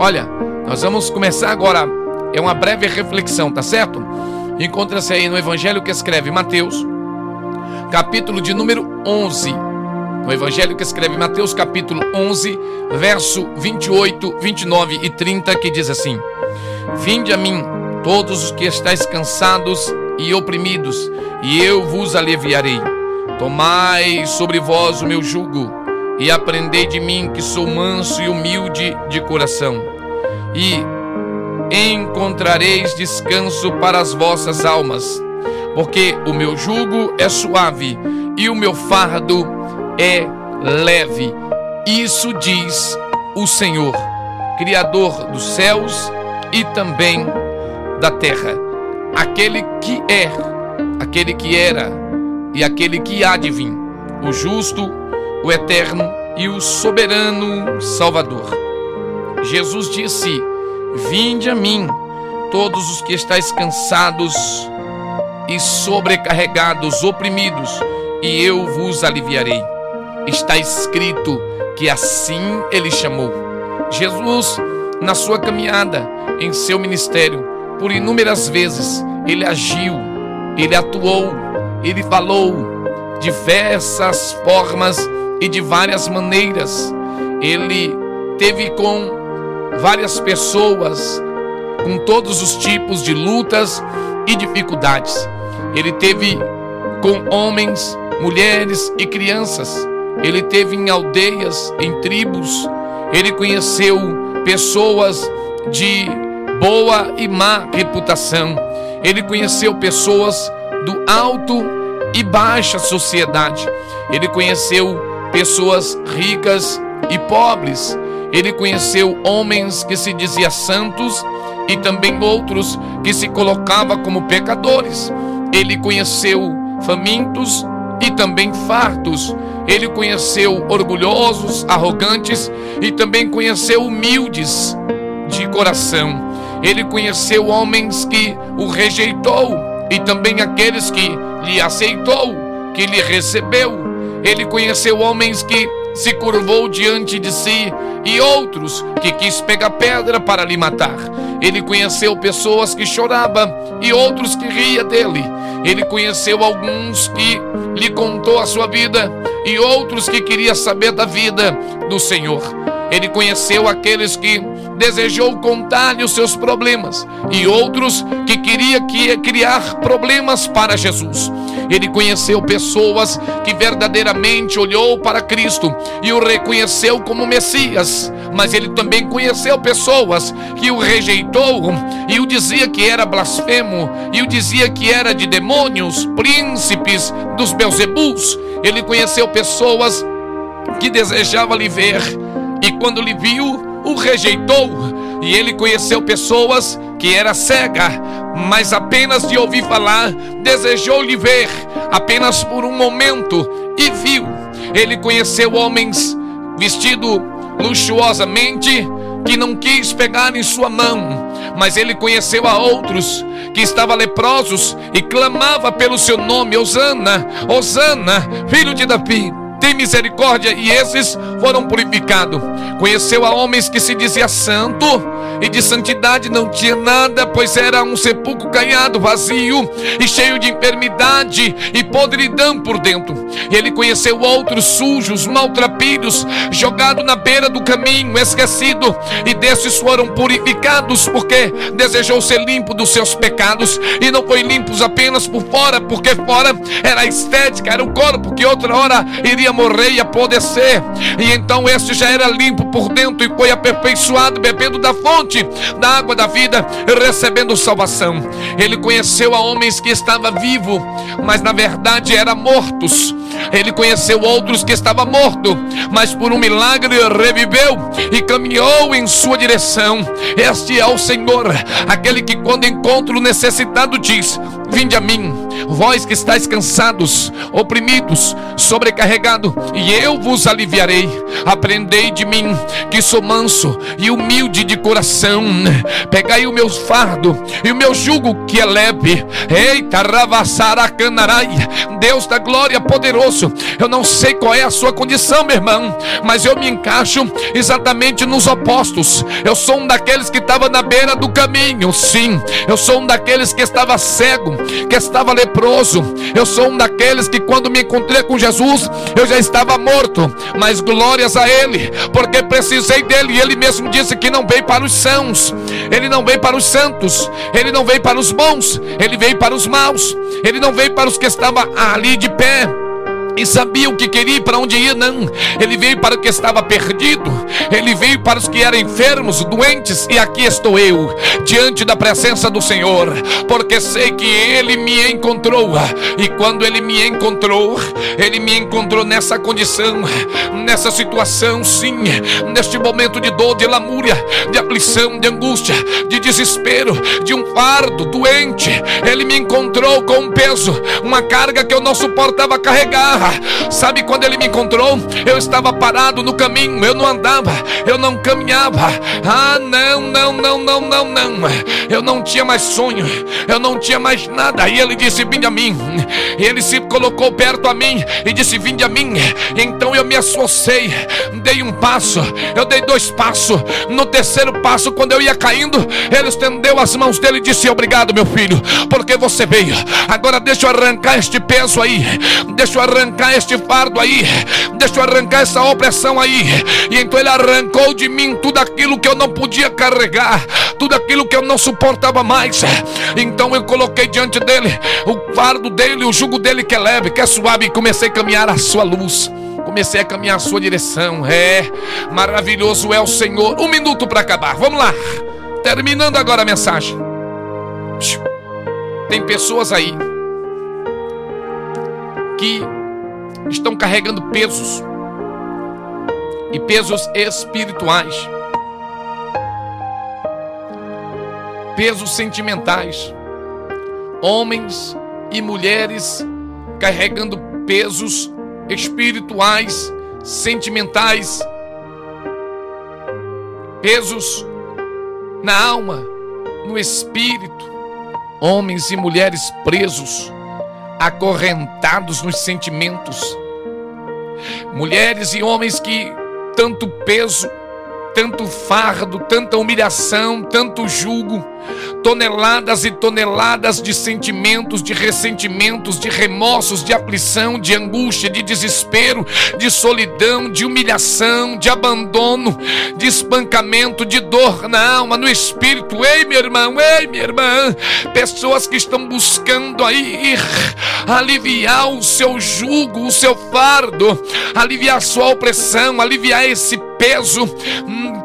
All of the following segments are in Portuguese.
Olha, nós vamos começar agora. É uma breve reflexão, tá certo? Encontra-se aí no Evangelho que escreve Mateus, capítulo de número 11. No Evangelho que escreve Mateus, capítulo 11, verso 28, 29 e 30, que diz assim: Vinde a mim, todos os que estáis cansados e oprimidos, e eu vos aliviarei. Tomai sobre vós o meu jugo e aprendei de mim que sou manso e humilde de coração, e encontrareis descanso para as vossas almas, porque o meu jugo é suave e o meu fardo é leve. Isso diz o Senhor, Criador dos céus e também da terra, aquele que é, aquele que era e aquele que há de vir, o justo o eterno e o soberano Salvador. Jesus disse: Vinde a mim, todos os que estáis cansados e sobrecarregados, oprimidos, e eu vos aliviarei. Está escrito que assim ele chamou. Jesus, na sua caminhada, em seu ministério, por inúmeras vezes, ele agiu, ele atuou, ele falou diversas formas e de várias maneiras. Ele teve com várias pessoas, com todos os tipos de lutas e dificuldades. Ele teve com homens, mulheres e crianças. Ele teve em aldeias, em tribos. Ele conheceu pessoas de boa e má reputação. Ele conheceu pessoas do alto e baixa sociedade. Ele conheceu pessoas ricas e pobres. Ele conheceu homens que se diziam santos e também outros que se colocavam como pecadores. Ele conheceu famintos e também fartos. Ele conheceu orgulhosos, arrogantes e também conheceu humildes de coração. Ele conheceu homens que o rejeitou e também aqueles que lhe aceitou, que lhe recebeu. Ele conheceu homens que se curvou diante de si e outros que quis pegar pedra para lhe matar. Ele conheceu pessoas que choravam e outros que ria dele. Ele conheceu alguns que lhe contou a sua vida e outros que queria saber da vida do Senhor. Ele conheceu aqueles que desejou contar-lhe os seus problemas e outros que queria que criar problemas para Jesus. Ele conheceu pessoas que verdadeiramente olhou para Cristo e o reconheceu como Messias, mas ele também conheceu pessoas que o rejeitou e o dizia que era blasfemo e o dizia que era de demônios, príncipes dos Beelzebus. Ele conheceu pessoas que desejavam lhe ver e quando lhe viu, o rejeitou. E ele conheceu pessoas que era cega, mas apenas de ouvir falar, desejou lhe ver, apenas por um momento, e viu. Ele conheceu homens vestidos luxuosamente, que não quis pegar em sua mão, mas ele conheceu a outros que estavam leprosos e clamava pelo seu nome, Osana, Osana, filho de Davi tem misericórdia, e esses foram purificados. Conheceu a homens que se dizia santo, e de santidade não tinha nada, pois era um sepulcro canhado, vazio e cheio de enfermidade e podridão por dentro. Ele conheceu outros sujos, maltrapilhos, jogados na beira do caminho, esquecido, e desses foram purificados, porque desejou ser limpo dos seus pecados, e não foi limpos apenas por fora, porque fora era a estética, era o corpo que outra hora iria morrer e apodrecer. E então este já era limpo por dentro e foi aperfeiçoado, bebendo da fonte da água da vida, recebendo salvação. Ele conheceu a homens que estavam vivos, mas na verdade eram mortos. Ele conheceu outros que estavam mortos, mas por um milagre reviveu e caminhou em sua direção. Este é o Senhor, aquele que quando encontra o necessitado diz: Vinde a mim, vós que estáis cansados, oprimidos, sobrecarregados, e eu vos aliviarei. Aprendei de mim, que sou manso e humilde de coração. Pegai o meu fardo e o meu jugo que é leve. Eita, ravassaracanaraia Deus da glória Eu não sei qual é a sua condição, meu irmão, mas eu me encaixo exatamente nos opostos. Eu sou um daqueles que estava na beira do caminho, sim. Eu sou um daqueles que estava cego, que estava leproso. Eu sou um daqueles que quando me encontrei com Jesus, eu já estava morto, mas glórias a Ele, porque precisei dele. E Ele mesmo disse que não veio para os sãos, Ele não veio para os santos, Ele não veio para os bons, Ele veio para os maus, Ele não veio para os que estavam ali de pé e sabia o que queria e para onde ia, não. Ele veio para o que estava perdido, ele veio para os que eram enfermos, doentes, e aqui estou eu, diante da presença do Senhor, porque sei que ele me encontrou, e quando ele me encontrou, ele me encontrou nessa condição, nessa situação, sim, neste momento de dor, de lamúria, de aflição, de angústia, de desespero, de um fardo doente. Ele me encontrou com um peso, uma carga que eu não suportava carregar Sabe quando ele me encontrou? Eu estava parado no caminho, eu não andava, eu não caminhava. Ah, não, não, não, não, não, não. Eu não tinha mais sonho, eu não tinha mais nada. E ele disse: Vinde a mim. E ele se colocou perto a mim e disse: Vinde a mim. Então eu me associei, dei um passo, eu dei dois passos. No terceiro passo, quando eu ia caindo, ele estendeu as mãos dele e disse: Obrigado, meu filho, porque você veio. Agora deixa eu arrancar este peso aí, deixa eu arrancar arrancar este fardo aí, deixa eu arrancar essa opressão aí. E então ele arrancou de mim tudo aquilo que eu não podia carregar, tudo aquilo que eu não suportava mais. Então eu coloquei diante dele o fardo dele, o jugo dele que é leve, que é suave, e comecei a caminhar a sua luz comecei a caminhar a sua direção. É, maravilhoso é o Senhor. Um minuto para acabar. Vamos lá. Terminando agora a mensagem. Tem pessoas aí que estão carregando pesos e pesos espirituais, pesos sentimentais, homens e mulheres carregando pesos espirituais, sentimentais, pesos na alma, no espírito, homens e mulheres presos acorrentados nos sentimentos. Mulheres e homens que tanto peso, tanto fardo, tanta humilhação, tanto julgo toneladas e toneladas de sentimentos, de ressentimentos, de remorsos, de aflição, de angústia, de desespero, de solidão, de humilhação, de abandono, de espancamento, de dor na alma, no espírito. Ei, meu irmão, ei, minha irmã, pessoas que estão buscando aí aliviar o seu jugo, o seu fardo, aliviar sua opressão, aliviar esse peso, hum,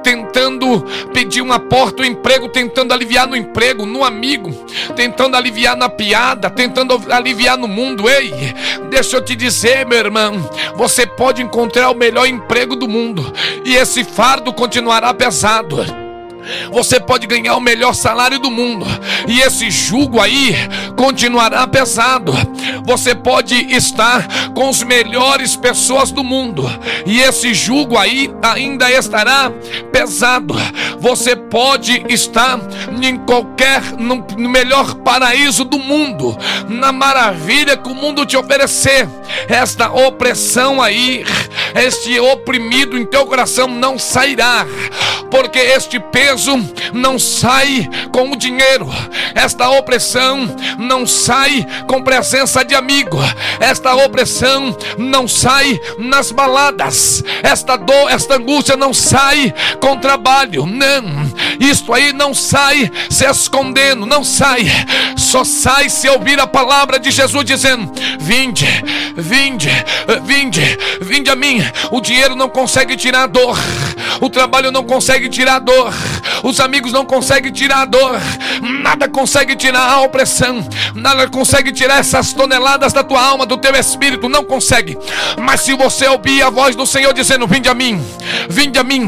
pedir uma porta, um emprego, tentando aliviar no emprego, no amigo, tentando aliviar na piada, tentando aliviar no mundo. Ei, deixa eu te dizer, meu irmão, você pode encontrar o melhor emprego do mundo e esse fardo continuará pesado. Você pode ganhar o melhor salário do mundo e esse jugo aí continuará pesado. Você pode estar com as melhores pessoas do mundo e esse jugo aí ainda estará pesado. Você pode estar em qualquer no, melhor paraíso do mundo, na maravilha que o mundo te oferecer. Esta opressão aí, este oprimido em teu coração não sairá, porque este peso não sai com o dinheiro, esta opressão não sai com presença de amigo, esta opressão não sai nas baladas, esta dor, esta angústia não sai com trabalho, não, isto aí não sai se escondendo, não sai, só sai se ouvir a palavra de Jesus dizendo: Vinde, vinde, vinde, vinde a mim. O dinheiro não consegue tirar a dor, o trabalho não consegue tirar a dor, os amigos não conseguem tirar a dor, nada consegue tirar a opressão, nada consegue tirar essas toneladas da tua alma, do teu espírito, não consegue. Mas se você ouvir a voz do Senhor dizendo: Vinde a mim, vinde a mim,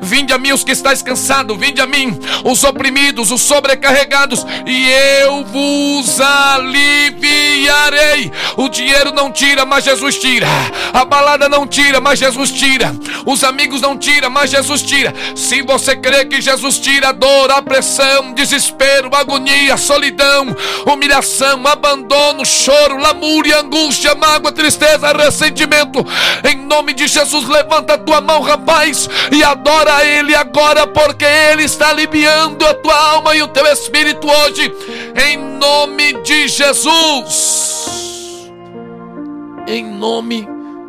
vinde a mim os que estáis cansados, vinde a mim os oprimidos, os sobrecarregados, e eu vos aliviarei. O dinheiro não tira, mas Jesus tira. A balada não tira, mas Jesus tira. Os amigos não tiram, mas Jesus tira. Se você crê que Jesus tira a dor, a pressão, desespero, agonia, solidão, humilhação, abandono, choro, lamúria, angústia, mágoa, tristeza, ressentimento, em nome de Jesus, levanta a tua mão, rapaz, e adora Ele agora, porque Ele está aliviando a tua alma e o teu espírito hoje, em nome de Jesus. Em nome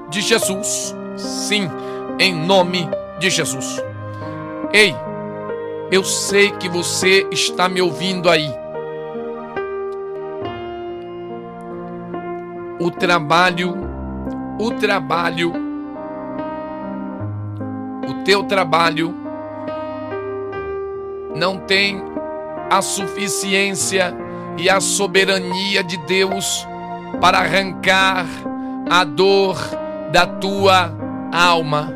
de Jesus. Sim, em nome de Jesus. Ei, eu sei que você está me ouvindo aí. O trabalho, o trabalho, o teu trabalho não tem a suficiência e a soberania de Deus para arrancar a dor da tua alma.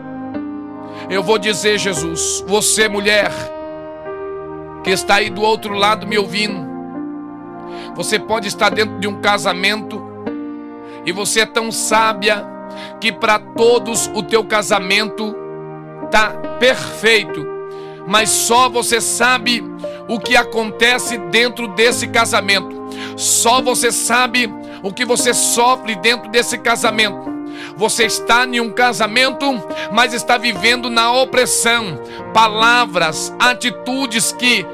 Eu vou dizer, Jesus, você mulher que está aí do outro lado me ouvindo, você pode estar dentro de um casamento e você é tão sábia que para todos o teu casamento tá perfeito, mas só você sabe o que acontece dentro desse casamento. Só você sabe o que você sofre dentro desse casamento. Você está em um casamento, mas está vivendo na opressão. Palavras, atitudes que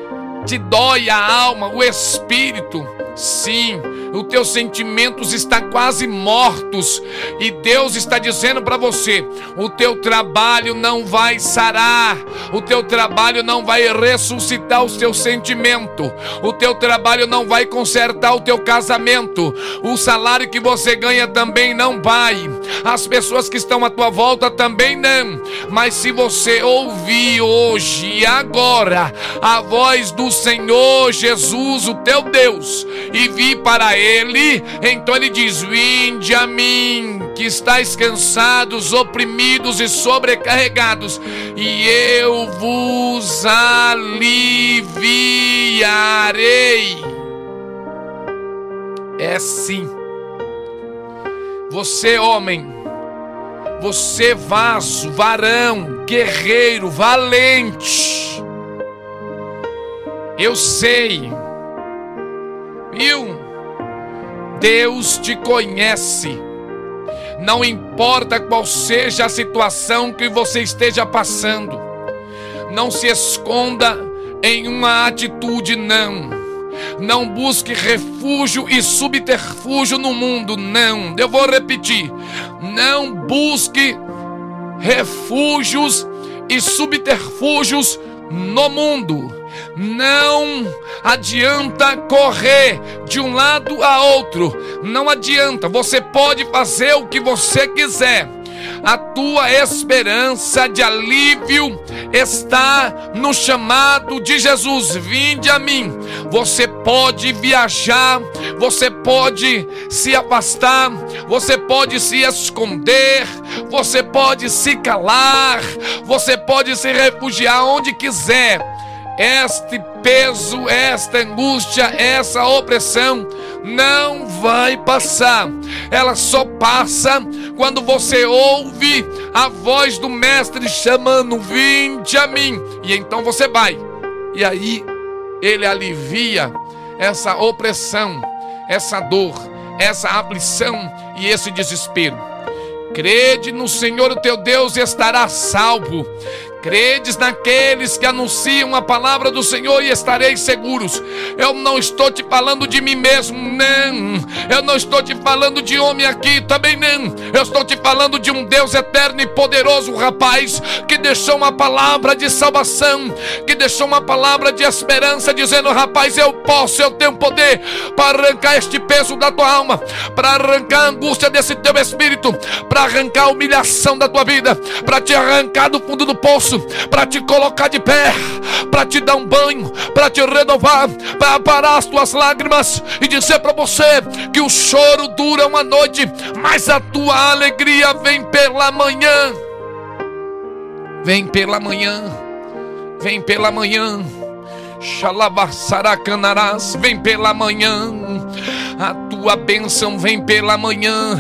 te dói a alma, o espírito. Sim, os teus sentimentos estão quase mortos. E Deus está dizendo para você: o teu trabalho não vai sarar, o teu trabalho não vai ressuscitar o teu sentimento, o teu trabalho não vai consertar o teu casamento, o salário que você ganha também não vai, as pessoas que estão à tua volta também não. Mas se você ouvir hoje e agora a voz do Senhor Jesus, o teu Deus, e vir para ele, então ele diz: Vinde a mim, que estáis cansados, oprimidos e sobrecarregados, e eu vos aliviarei. É sim. Você, homem, você, vaso, varão, guerreiro, valente. Eu sei Viu? Deus te conhece. Não importa qual seja a situação que você esteja passando. Não se esconda em uma atitude, não. Não busque refúgio e subterfúgio no mundo, não. Eu vou repetir. Não busque refúgios e subterfúgios no mundo não adianta correr de um lado a outro. Não adianta. Você pode fazer o que você quiser. A tua esperança de alívio está no chamado de Jesus. Vinde a mim. Você pode viajar, você pode se afastar, você pode se esconder, você pode se calar, você pode se refugiar onde quiser este peso, esta angústia, essa opressão não vai passar. Ela só passa quando você ouve a voz do Mestre chamando: Vinde a mim. E então você vai. E aí ele alivia essa opressão, essa dor, essa aflição e esse desespero. Crede no Senhor o teu Deus e estará salvo. Credes naqueles que anunciam a palavra do Senhor e estareis seguros. Eu não estou te falando de mim mesmo, não. Eu não estou te falando de homem aqui, também não. Eu estou te falando de um Deus eterno e poderoso, rapaz, que deixou uma palavra de salvação, que deixou uma palavra de esperança, dizendo: rapaz, eu posso, eu tenho poder para arrancar este peso da tua alma, para arrancar a angústia desse teu espírito, para arrancar a humilhação da tua vida, para te arrancar do fundo do poço para te colocar de pé, para te dar um banho, para te renovar, para parar as tuas lágrimas e dizer para você que o choro dura uma noite, mas a tua alegria vem pela manhã. Vem pela manhã, vem pela manhã. Xalabassaracanarás, vem pela manhã. A tua bênção vem pela manhã.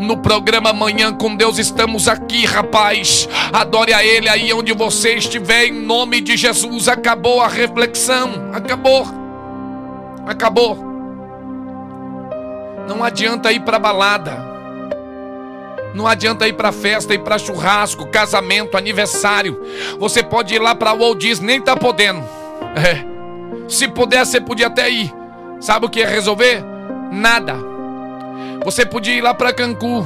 No programa Manhã com Deus estamos aqui, rapaz. Adore a Ele aí onde você estiver, em nome de Jesus. Acabou a reflexão. Acabou. Acabou. Não adianta ir para balada. Não adianta ir para festa, ir para churrasco, casamento, aniversário. Você pode ir lá para Walt Disney, nem tá podendo. É. Se pudesse, você podia até ir. Sabe o que é resolver? Nada. Você podia ir lá para Cancún.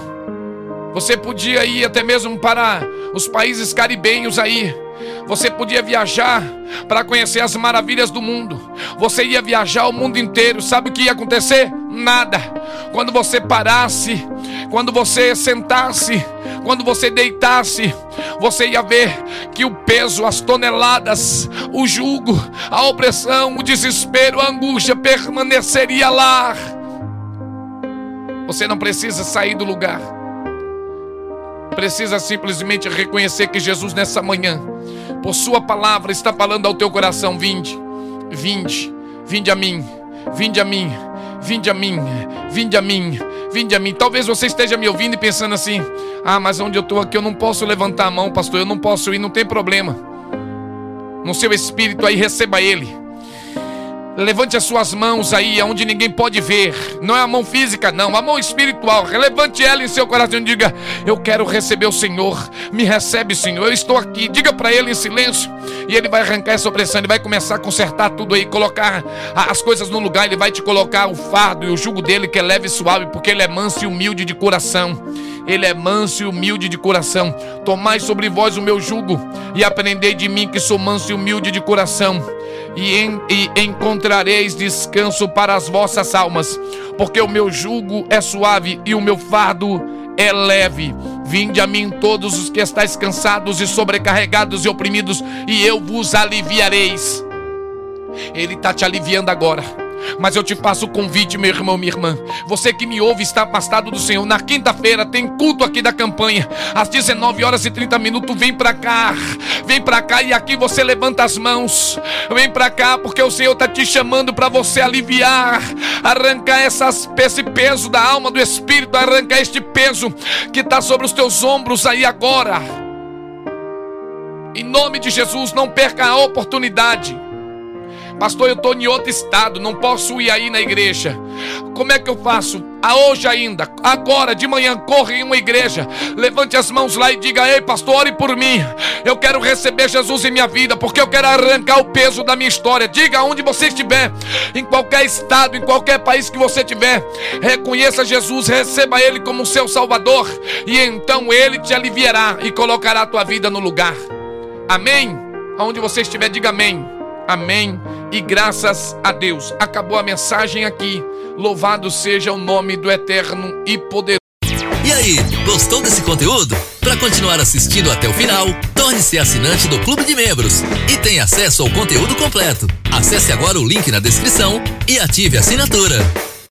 Você podia ir até mesmo para os países caribenhos aí. Você podia viajar para conhecer as maravilhas do mundo. Você ia viajar o mundo inteiro. Sabe o que ia acontecer? Nada. Quando você parasse, quando você sentasse, quando você deitasse, você ia ver que o peso, as toneladas, o jugo, a opressão, o desespero, a angústia permaneceria lá. Você não precisa sair do lugar. Precisa simplesmente reconhecer que Jesus nessa manhã por sua palavra está falando ao teu coração: vinde, vinde, vinde a mim, vinde a mim, vinde a mim, vinde a mim, vinde a mim. Talvez você esteja me ouvindo e pensando assim: ah, mas onde eu estou aqui eu não posso levantar a mão, pastor, eu não posso ir, não tem problema. No seu espírito aí, receba ele. Levante as suas mãos aí, onde ninguém pode ver. Não é a mão física, não, a mão espiritual. Levante ela em seu coração e diga: Eu quero receber o Senhor. Me recebe, Senhor. Eu estou aqui. Diga para ele em silêncio. E ele vai arrancar essa opressão. Ele vai começar a consertar tudo aí, colocar as coisas no lugar. Ele vai te colocar o fardo e o jugo dele, que é leve e suave, porque ele é manso e humilde de coração. Ele é manso e humilde de coração. Tomai sobre vós o meu jugo e aprendei de mim, que sou manso e humilde de coração e, en, e encontrareis descanso para as vossas almas, porque o meu jugo é suave e o meu fardo é leve. Vinde a mim todos os que estáis cansados e sobrecarregados e oprimidos, e eu vos aliviareis. Ele está te aliviando agora. Mas eu te faço o convite, meu irmão, minha irmã. Você que me ouve está afastado do Senhor. Na quinta-feira tem culto aqui da campanha. Às 19 horas e 30 minutos. Vem para cá. Vem para cá e aqui você levanta as mãos. Vem para cá porque o Senhor está te chamando para você aliviar, arrancar essas, esse peso da alma, do espírito, arrancar este peso que está sobre os teus ombros aí agora. Em nome de Jesus, não perca a oportunidade. Pastor, eu estou em outro estado, não posso ir aí na igreja. Como é que eu faço? A hoje ainda, agora de manhã, corre em uma igreja, levante as mãos lá e diga: Ei, pastor, ore por mim. Eu quero receber Jesus em minha vida, porque eu quero arrancar o peso da minha história. Diga onde você estiver, em qualquer estado, em qualquer país que você estiver, reconheça Jesus, receba Ele como seu Salvador, e então Ele te aliviará e colocará a tua vida no lugar. Amém? Aonde você estiver, diga amém. Amém e graças a Deus. Acabou a mensagem aqui. Louvado seja o nome do eterno e poderoso. E aí, gostou desse conteúdo? Para continuar assistindo até o final, torne-se assinante do Clube de Membros e tenha acesso ao conteúdo completo. Acesse agora o link na descrição e ative a assinatura.